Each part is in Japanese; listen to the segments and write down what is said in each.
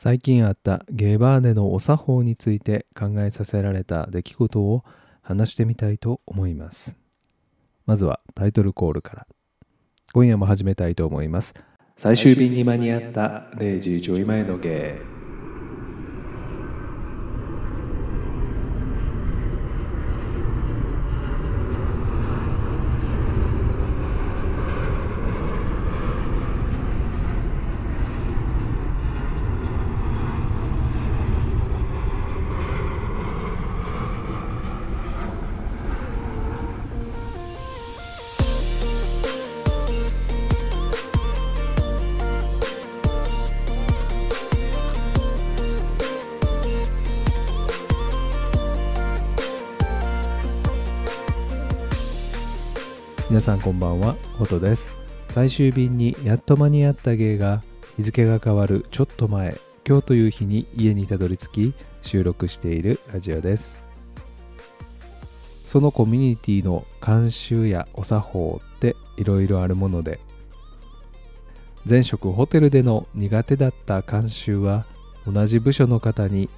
最近あったゲーバーでのお作法について考えさせられた出来事を話してみたいと思います。まずはタイトルコールから。今夜も始めたいと思います。最終便に間に合った0時ちょい前のゲー。皆さんこんばんは、ホトです。最終便にやっと間に合った芸が日付が変わるちょっと前、今日という日に家にたどり着き収録しているラジオです。そのコミュニティの慣習やお作法っていろいろあるもので、前職ホテルでの苦手だった慣習は同じ部署の方に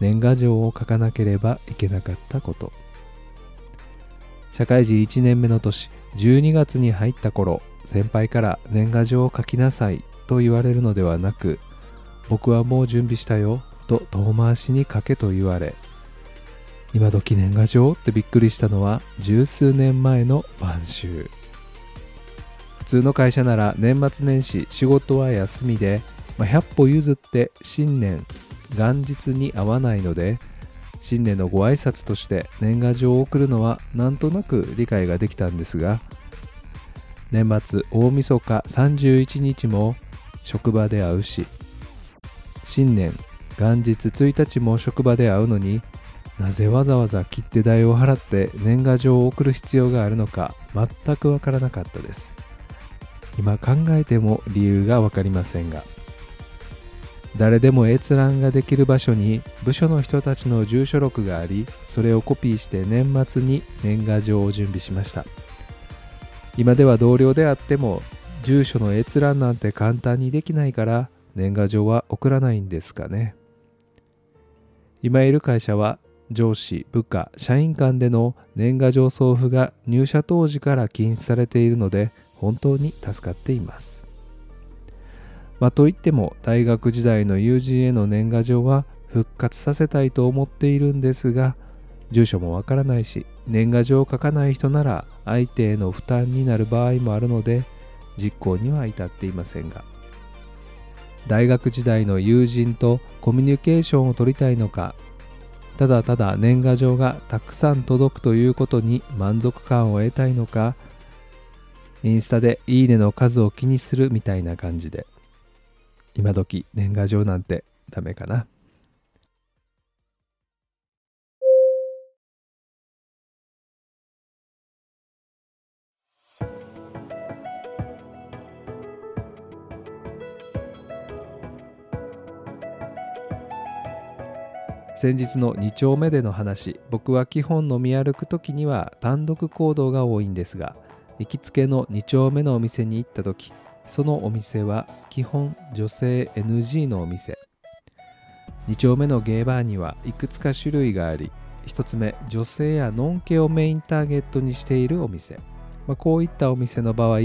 年賀状を書かなければいけなかったこと。社会人1年目の年12月に入った頃先輩から年賀状を書きなさいと言われるのではなく僕はもう準備したよと遠回しに書けと言われ今時年賀状ってびっくりしたのは十数年前の晩秋。普通の会社なら年末年始仕事は休みで、まあ、100歩譲って新年元日に合わないので新年のご挨拶として年賀状を送るのはなんとなく理解ができたんですが年末大晦日31日も職場で会うし新年元日1日も職場で会うのになぜわざわざ切手代を払って年賀状を送る必要があるのか全くわからなかったです。今考えても理由がわかりませんが誰でも閲覧ができる場所に部署の人たちの住所録がありそれをコピーして年末に年賀状を準備しました。今では同僚であっても住所の閲覧なんて簡単にできないから年賀状は送らないんですかね。今いる会社は上司部下社員間での年賀状送付が入社当時から禁止されているので本当に助かっています。ま、といっても大学時代の友人への年賀状は復活させたいと思っているんですが住所もわからないし年賀状を書かない人なら相手への負担になる場合もあるので実行には至っていませんが。大学時代の友人とコミュニケーションを取りたいのかただただ年賀状がたくさん届くということに満足感を得たいのかインスタでいいねの数を気にするみたいな感じで。今時年賀状なんてダメかな。先日の2丁目での話僕は基本飲み歩く時には単独行動が多いんですが行きつけの2丁目のお店に行った時そのお店は基本女性 NG のお店。2丁目のゲーバーにはいくつか種類があり1つ目女性やノンケをメインターゲットにしているお店、まあ、こういったお店の場合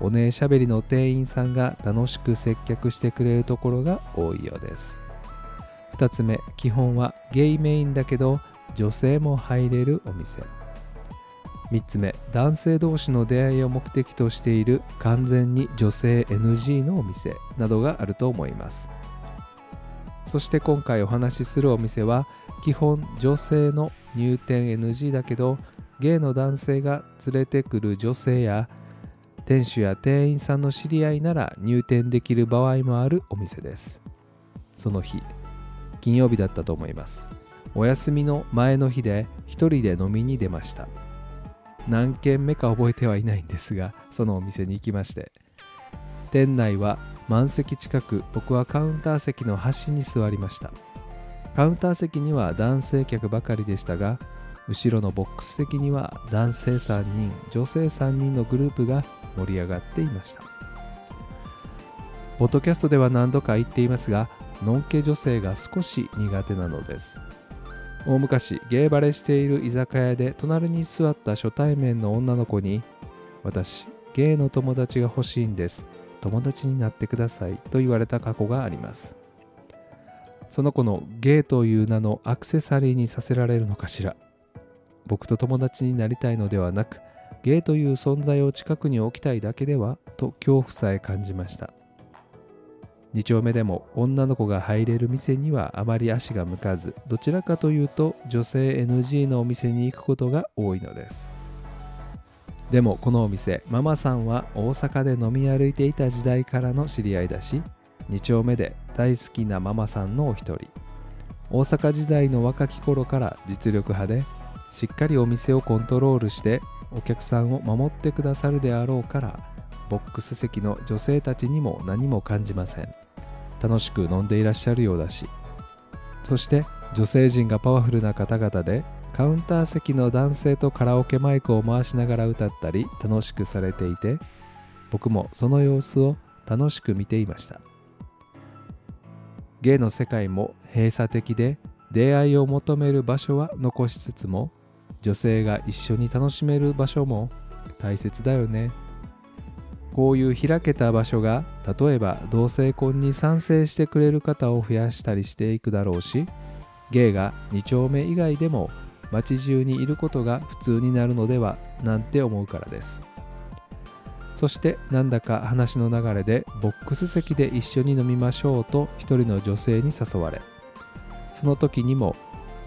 お姉しゃべりの店員さんが楽しく接客してくれるところが多いようです。2つ目基本はゲイメインだけど女性も入れるお店。3つ目男性同士の出会いを目的としている完全に女性 NG のお店などがあると思います。そして今回お話しするお店は基本女性の入店 NG だけどゲイの男性が連れてくる女性や店主や店員さんの知り合いなら入店できる場合もあるお店です。その日金曜日だったと思います。お休みの前の日で一人で飲みに出ました。何軒目か覚えてはいないんですがそのお店に行きまして。店内は満席近く僕はカウンター席の端に座りました。カウンター席には男性客ばかりでしたが後ろのボックス席には男性3人女性3人のグループが盛り上がっていました。ポッドキャストでは何度か言っていますがのんけ女性が少し苦手なのです。大昔ゲーバレしている居酒屋で隣に座った初対面の女の子に私ゲイの友達が欲しいんです。友達になってくださいと言われた過去があります。その子のゲイという名のアクセサリーにさせられるのかしら。僕と友達になりたいのではなくゲイという存在を近くに置きたいだけではと恐怖さえ感じました。2丁目でも女の子が入れる店にはあまり足が向かずどちらかというと女性 NG のお店に行くことが多いのです。でもこのお店ママさんは大阪で飲み歩いていた時代からの知り合いだし2丁目で大好きなママさんのお一人。大阪時代の若き頃から実力派でしっかりお店をコントロールしてお客さんを守ってくださるであろうからボックス席の女性たちにも何も感じません。楽しく飲んでいらっしゃるようだし。そして女性陣がパワフルな方々でカウンター席の男性とカラオケマイクを回しながら歌ったり楽しくされていて僕もその様子を楽しく見ていました。芸の世界も閉鎖的で出会いを求める場所は残しつつも女性が一緒に楽しめる場所も大切だよね。こういう開けた場所が例えば同性婚に賛成してくれる方を増やしたりしていくだろうし芸が2丁目以外でも街中にいることが普通になるのではなんて思うからです。そしてなんだか話の流れでボックス席で一緒に飲みましょうと一人の女性に誘われその時にも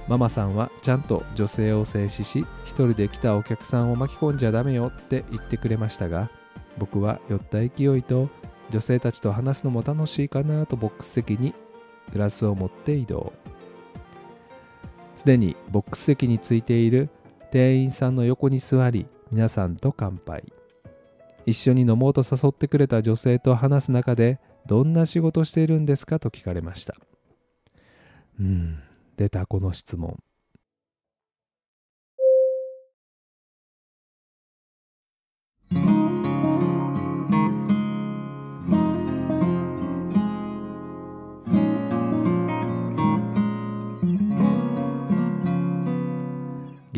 ママさんはちゃんと女性を制止し一人で来たお客さんを巻き込んじゃダメよって言ってくれましたが僕は酔った勢いと女性たちと話すのも楽しいかなとボックス席にグラスを持って移動。すでにボックス席についている店員さんの横に座り皆さんと乾杯。一緒に飲もうと誘ってくれた女性と話す中でどんな仕事しているんですかと聞かれました。うん。出たこの質問。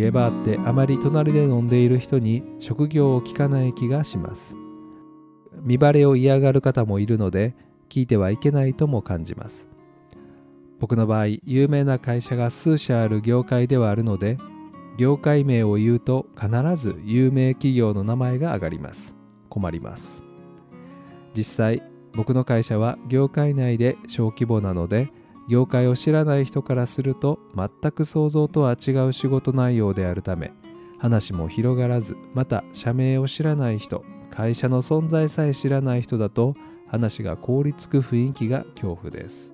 ゲバーってあまり隣で飲んでいる人に職業を聞かない気がします。見バレを嫌がる方もいるので聞いてはいけないとも感じます。僕の場合有名な会社が数社ある業界ではあるので業界名を言うと必ず有名企業の名前が挙がります。困ります。実際僕の会社は業界内で小規模なので業界を知らない人からすると全く想像とは違う仕事内容であるため話も広がらずまた社名を知らない人会社の存在さえ知らない人だと話が凍りつく雰囲気が恐怖です。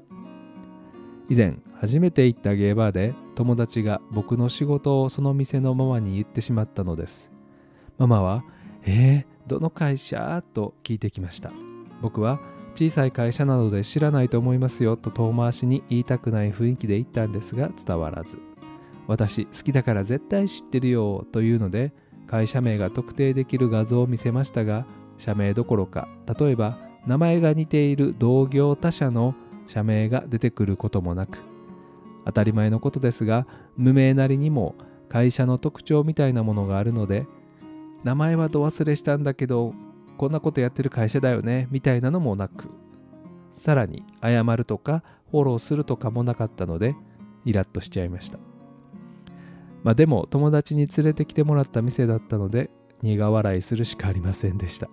以前初めて行ったゲーバーで友達が僕の仕事をその店のママに言ってしまったのです。ママは「えー、どの会社?」と聞いてきました。僕は小さい会社などで知らないと思いますよと遠回しに言いたくない雰囲気で言ったんですが伝わらず。私好きだから絶対知ってるよというので会社名が特定できる画像を見せましたが社名どころか例えば名前が似ている同業他社の社名が出てくることもなく当たり前のことですが無名なりにも会社の特徴みたいなものがあるので名前はど忘れしたんだけどこんなことやってる会社だよねみたいなのもなくさらに謝るとかフォローするとかもなかったのでイラッとしちゃいました。まあでも友達に連れてきてもらった店だったので苦笑いするしかありませんでした。い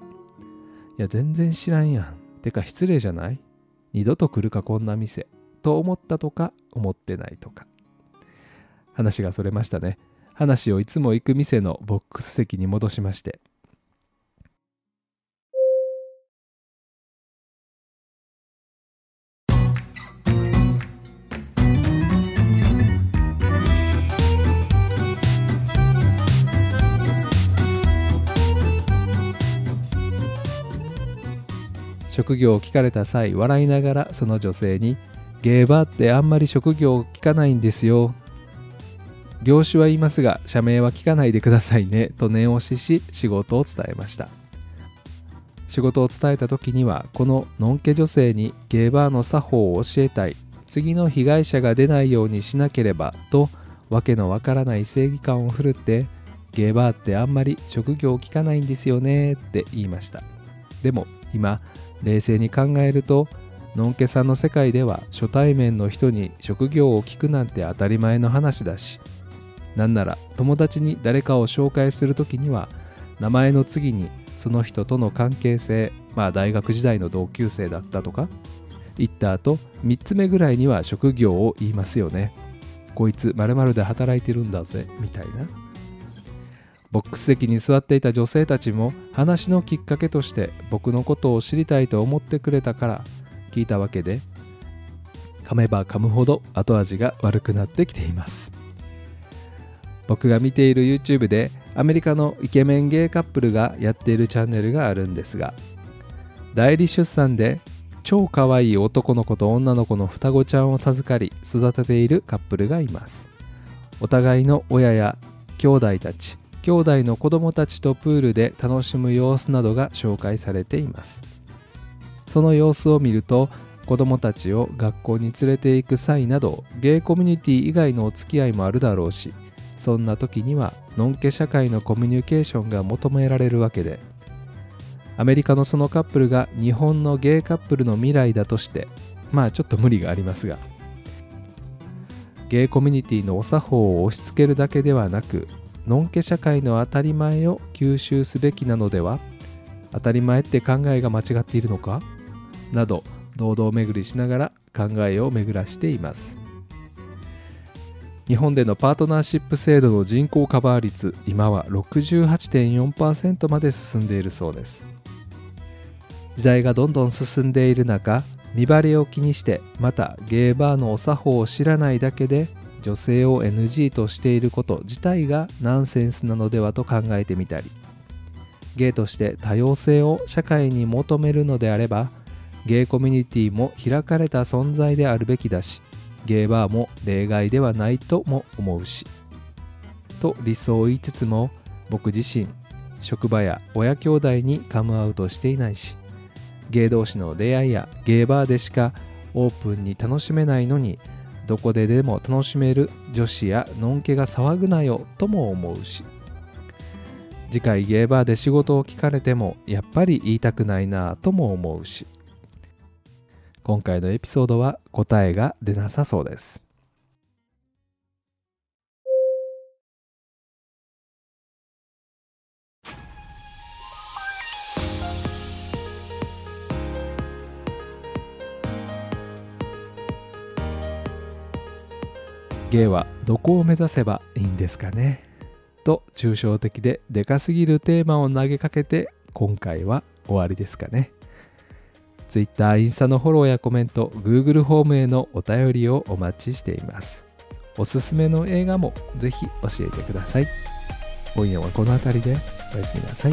や全然知らんやん。てか失礼じゃない？二度と来るかこんな店。と思ったとか思ってないとか。話がそれましたね。話をいつも行く店のボックス席に戻しまして。職業を聞かれた際笑いながらその女性に「ゲーバーってあんまり職業を聞かないんですよ」業種は言いますが社名は聞かないでくださいねと念押しし仕事を伝えました。仕事を伝えた時にはこののんけ女性にゲーバーの作法を教えたい。次の被害者が出ないようにしなければとわけのわからない正義感を振るってゲーバーってあんまり職業を聞かないんですよねって言いました。でも今冷静に考えるとのんけさんの世界では初対面の人に職業を聞くなんて当たり前の話だしなんなら友達に誰かを紹介する時には名前の次にその人との関係性まあ大学時代の同級生だったとか言った後3つ目ぐらいには職業を言いますよね。こいつ〇〇で働いてるんだぜみたいな。ボックス席に座っていた女性たちも話のきっかけとして僕のことを知りたいと思ってくれたから聞いたわけで噛めば噛むほど後味が悪くなってきています。僕が見ている YouTube でアメリカのイケメンゲイカップルがやっているチャンネルがあるんですが代理出産で超可愛い男の子と女の子の双子ちゃんを授かり育てているカップルがいます。お互いの親や兄弟たち兄弟の子供たちとプールで楽しむ様子などが紹介されています。その様子を見ると子供たちを学校に連れて行く際などゲイコミュニティ以外のお付き合いもあるだろうしそんな時にはのんけ社会のコミュニケーションが求められるわけで。アメリカのそのカップルが日本のゲイカップルの未来だとしてまあちょっと無理がありますが。ゲイコミュニティのお作法を押し付けるだけではなくのんけ社会の当たり前を吸収すべきなのでは？当たり前って考えが間違っているのか？など堂々巡りしながら考えを巡らしています。日本でのパートナーシップ制度の人口カバー率今は68.4%まで進んでいるそうです。時代がどんどん進んでいる中見バレを気にしてまたゲーバーのお作法を知らないだけで女性を NG としていること自体がナンセンスなのではと考えてみたりゲイとして多様性を社会に求めるのであればゲイコミュニティも開かれた存在であるべきだしゲイバーも例外ではないとも思うしと理想を言いつつも僕自身職場や親兄弟にカムアウトしていないしゲイ同士の出会いやゲイバーでしかオープンに楽しめないのにどこででも楽しめる女子やのんけが騒ぐなよとも思うし。次回ゲーバーで仕事を聞かれてもやっぱり言いたくないなぁとも思うし。今回のエピソードは答えが出なさそうです。ゲイはどこを目指せばいいんですかね？と抽象的ででかすぎるテーマを投げかけて今回は終わりですかね？Twitter、インスタのフォローやコメント、Google ホームへのお便りをお待ちしています。おすすめの映画もぜひ教えてください。今夜はこの辺りでおやすみなさい。